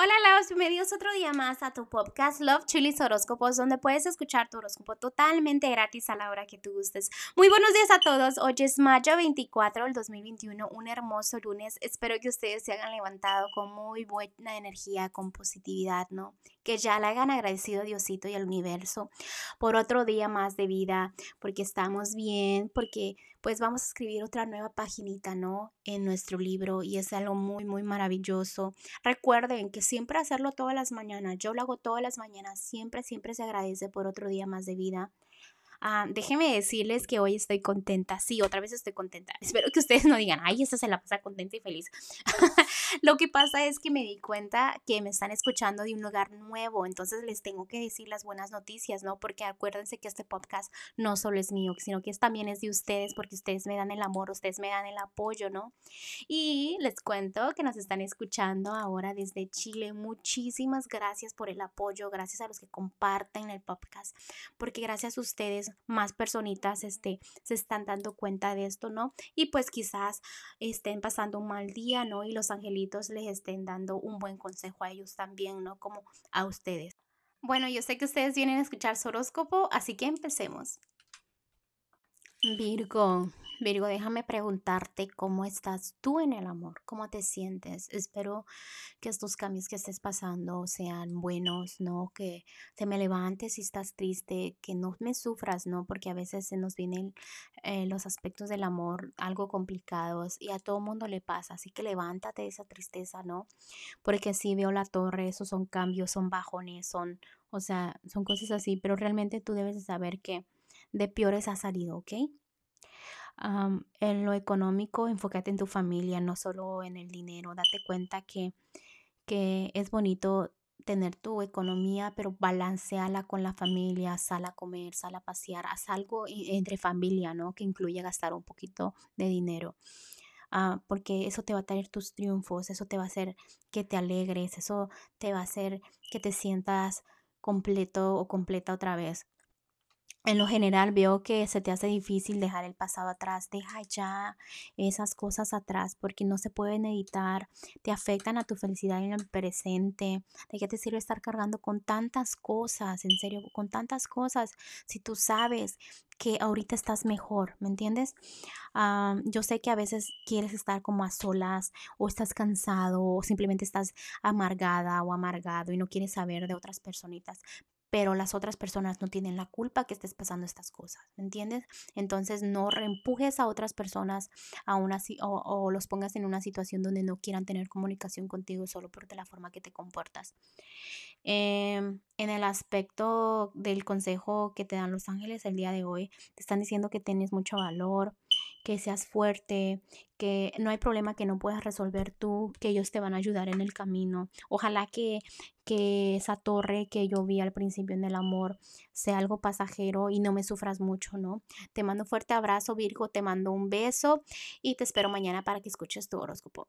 Hola, Laos, bienvenidos otro día más a tu podcast Love Chilis Horóscopos, donde puedes escuchar tu horóscopo totalmente gratis a la hora que tú gustes. Muy buenos días a todos. Hoy es mayo 24 del 2021, un hermoso lunes. Espero que ustedes se hayan levantado con muy buena energía, con positividad, ¿no? Que ya le hayan agradecido a Diosito y al universo por otro día más de vida, porque estamos bien, porque pues vamos a escribir otra nueva paginita, ¿no? En nuestro libro y es algo muy, muy maravilloso. Recuerden que siempre hacerlo todas las mañanas, yo lo hago todas las mañanas, siempre, siempre se agradece por otro día más de vida. Ah, déjenme decirles que hoy estoy contenta. Sí, otra vez estoy contenta. Espero que ustedes no digan, ay, esta se la pasa contenta y feliz. Lo que pasa es que me di cuenta que me están escuchando de un lugar nuevo, entonces les tengo que decir las buenas noticias, ¿no? Porque acuérdense que este podcast no solo es mío, sino que también es de ustedes, porque ustedes me dan el amor, ustedes me dan el apoyo, ¿no? Y les cuento que nos están escuchando ahora desde Chile. Muchísimas gracias por el apoyo, gracias a los que comparten el podcast, porque gracias a ustedes más personitas este, se están dando cuenta de esto, ¿no? Y pues quizás estén pasando un mal día, ¿no? Y los angelitos les estén dando un buen consejo a ellos también, ¿no? Como a ustedes. Bueno, yo sé que ustedes vienen a escuchar su horóscopo, así que empecemos. Virgo, Virgo, déjame preguntarte cómo estás tú en el amor, cómo te sientes. Espero que estos cambios que estés pasando sean buenos, ¿no? Que te me levantes si estás triste, que no me sufras, ¿no? Porque a veces se nos vienen eh, los aspectos del amor algo complicados y a todo mundo le pasa. Así que levántate de esa tristeza, ¿no? Porque si veo la torre, esos son cambios, son bajones, son, o sea, son cosas así, pero realmente tú debes de saber que de peores ha salido, ¿ok? En lo económico, enfócate en tu familia, no solo en el dinero. Date cuenta que, que es bonito tener tu economía, pero balanceala con la familia, sal a comer, sal a pasear, haz algo entre familia, ¿no? Que incluye gastar un poquito de dinero. Ah, porque eso te va a traer tus triunfos, eso te va a hacer que te alegres, eso te va a hacer que te sientas completo o completa otra vez en lo general veo que se te hace difícil dejar el pasado atrás. Deja ya esas cosas atrás porque no se pueden editar, te afectan a tu felicidad en el presente. ¿De qué te sirve estar cargando con tantas cosas? En serio, con tantas cosas. Si tú sabes que ahorita estás mejor, ¿me entiendes? Ah, yo sé que a veces quieres estar como a solas o estás cansado o simplemente estás amargada o amargado y no quieres saber de otras personitas, pero las otras personas no tienen la culpa que estés pasando estas cosas, ¿me entiendes? Entonces no reempujes a otras personas a una, o, los pongas en una situación donde no quieran tener comunicación contigo solo por la forma que te comportas. Em, en el aspecto del consejo que te dan los ángeles el día de hoy, te están diciendo que tienes mucho valor, que seas fuerte, que no hay problema que no puedas resolver tú, que ellos te van a ayudar en el camino. Ojalá que, que esa torre que yo vi al principio en el amor sea algo pasajero y no me sufras mucho, ¿no? Te mando un fuerte abrazo, Virgo, te mando un beso y te espero mañana para que escuches tu horóscopo.